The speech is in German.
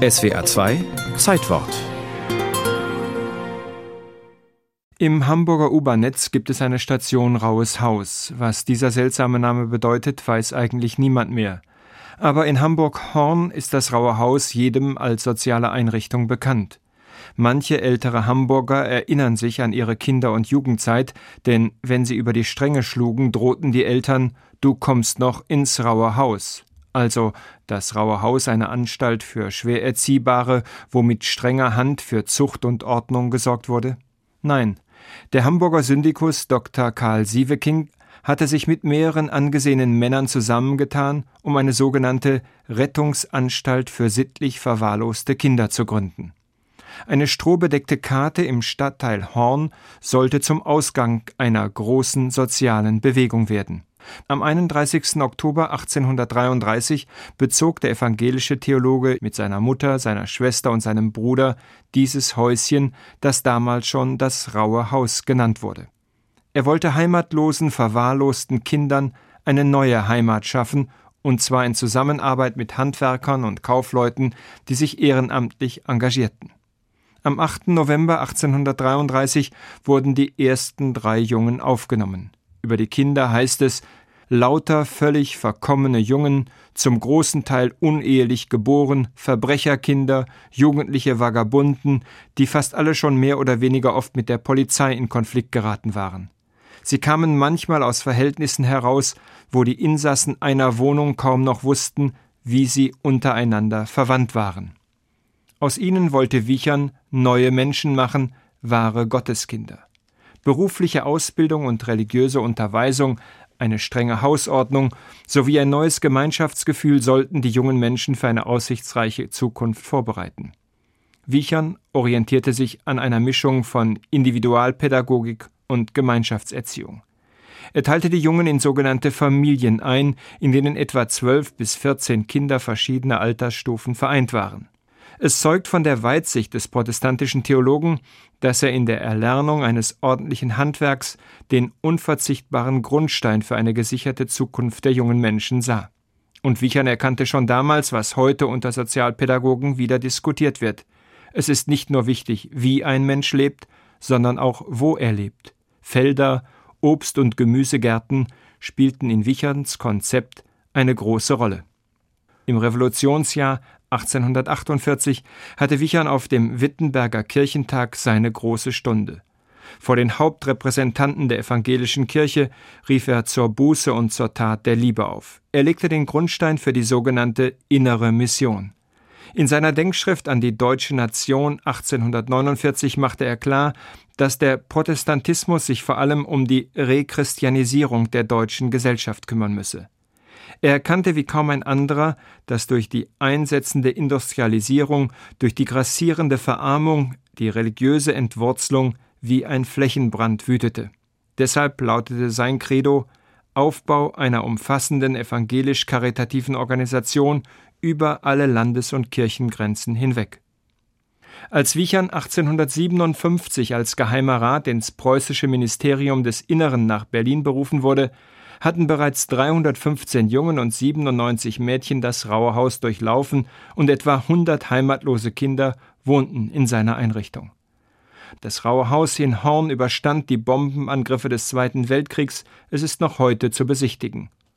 SWA 2 Zeitwort Im Hamburger U-Bahn-Netz gibt es eine Station Rauhes Haus. Was dieser seltsame Name bedeutet, weiß eigentlich niemand mehr. Aber in Hamburg-Horn ist das Raue Haus jedem als soziale Einrichtung bekannt. Manche ältere Hamburger erinnern sich an ihre Kinder- und Jugendzeit, denn wenn sie über die Stränge schlugen, drohten die Eltern, du kommst noch ins Raue Haus. Also das Raue Haus eine Anstalt für schwer Erziehbare, wo mit strenger Hand für Zucht und Ordnung gesorgt wurde? Nein, der Hamburger Syndikus Dr. Karl Sieveking hatte sich mit mehreren angesehenen Männern zusammengetan, um eine sogenannte Rettungsanstalt für sittlich verwahrloste Kinder zu gründen. Eine strohbedeckte Karte im Stadtteil Horn sollte zum Ausgang einer großen sozialen Bewegung werden. Am 31. Oktober 1833 bezog der evangelische Theologe mit seiner Mutter, seiner Schwester und seinem Bruder dieses Häuschen, das damals schon das Raue Haus genannt wurde. Er wollte heimatlosen, verwahrlosten Kindern eine neue Heimat schaffen, und zwar in Zusammenarbeit mit Handwerkern und Kaufleuten, die sich ehrenamtlich engagierten. Am 8. November 1833 wurden die ersten drei Jungen aufgenommen. Über die Kinder heißt es, lauter völlig verkommene Jungen, zum großen Teil unehelich geboren, Verbrecherkinder, jugendliche Vagabunden, die fast alle schon mehr oder weniger oft mit der Polizei in Konflikt geraten waren. Sie kamen manchmal aus Verhältnissen heraus, wo die Insassen einer Wohnung kaum noch wussten, wie sie untereinander verwandt waren. Aus ihnen wollte Wichern neue Menschen machen, wahre Gotteskinder. Berufliche Ausbildung und religiöse Unterweisung, eine strenge Hausordnung sowie ein neues Gemeinschaftsgefühl sollten die jungen Menschen für eine aussichtsreiche Zukunft vorbereiten. Wichern orientierte sich an einer Mischung von Individualpädagogik und Gemeinschaftserziehung. Er teilte die Jungen in sogenannte Familien ein, in denen etwa zwölf bis vierzehn Kinder verschiedener Altersstufen vereint waren. Es zeugt von der Weitsicht des protestantischen Theologen, dass er in der Erlernung eines ordentlichen Handwerks den unverzichtbaren Grundstein für eine gesicherte Zukunft der jungen Menschen sah. Und Wichern erkannte schon damals, was heute unter Sozialpädagogen wieder diskutiert wird. Es ist nicht nur wichtig, wie ein Mensch lebt, sondern auch, wo er lebt. Felder, Obst- und Gemüsegärten spielten in Wicherns Konzept eine große Rolle. Im Revolutionsjahr 1848 hatte Wichern auf dem Wittenberger Kirchentag seine große Stunde. Vor den Hauptrepräsentanten der evangelischen Kirche rief er zur Buße und zur Tat der Liebe auf. Er legte den Grundstein für die sogenannte innere Mission. In seiner Denkschrift an die deutsche Nation 1849 machte er klar, dass der Protestantismus sich vor allem um die Rechristianisierung der deutschen Gesellschaft kümmern müsse. Er erkannte wie kaum ein anderer, dass durch die einsetzende Industrialisierung, durch die grassierende Verarmung, die religiöse Entwurzelung wie ein Flächenbrand wütete. Deshalb lautete sein Credo Aufbau einer umfassenden evangelisch-karitativen Organisation über alle Landes- und Kirchengrenzen hinweg. Als Wichern 1857 als Geheimer Rat ins preußische Ministerium des Inneren nach Berlin berufen wurde, hatten bereits 315 Jungen und 97 Mädchen das Raue Haus durchlaufen und etwa 100 heimatlose Kinder wohnten in seiner Einrichtung. Das Raue Haus in Horn überstand die Bombenangriffe des Zweiten Weltkriegs, es ist noch heute zu besichtigen.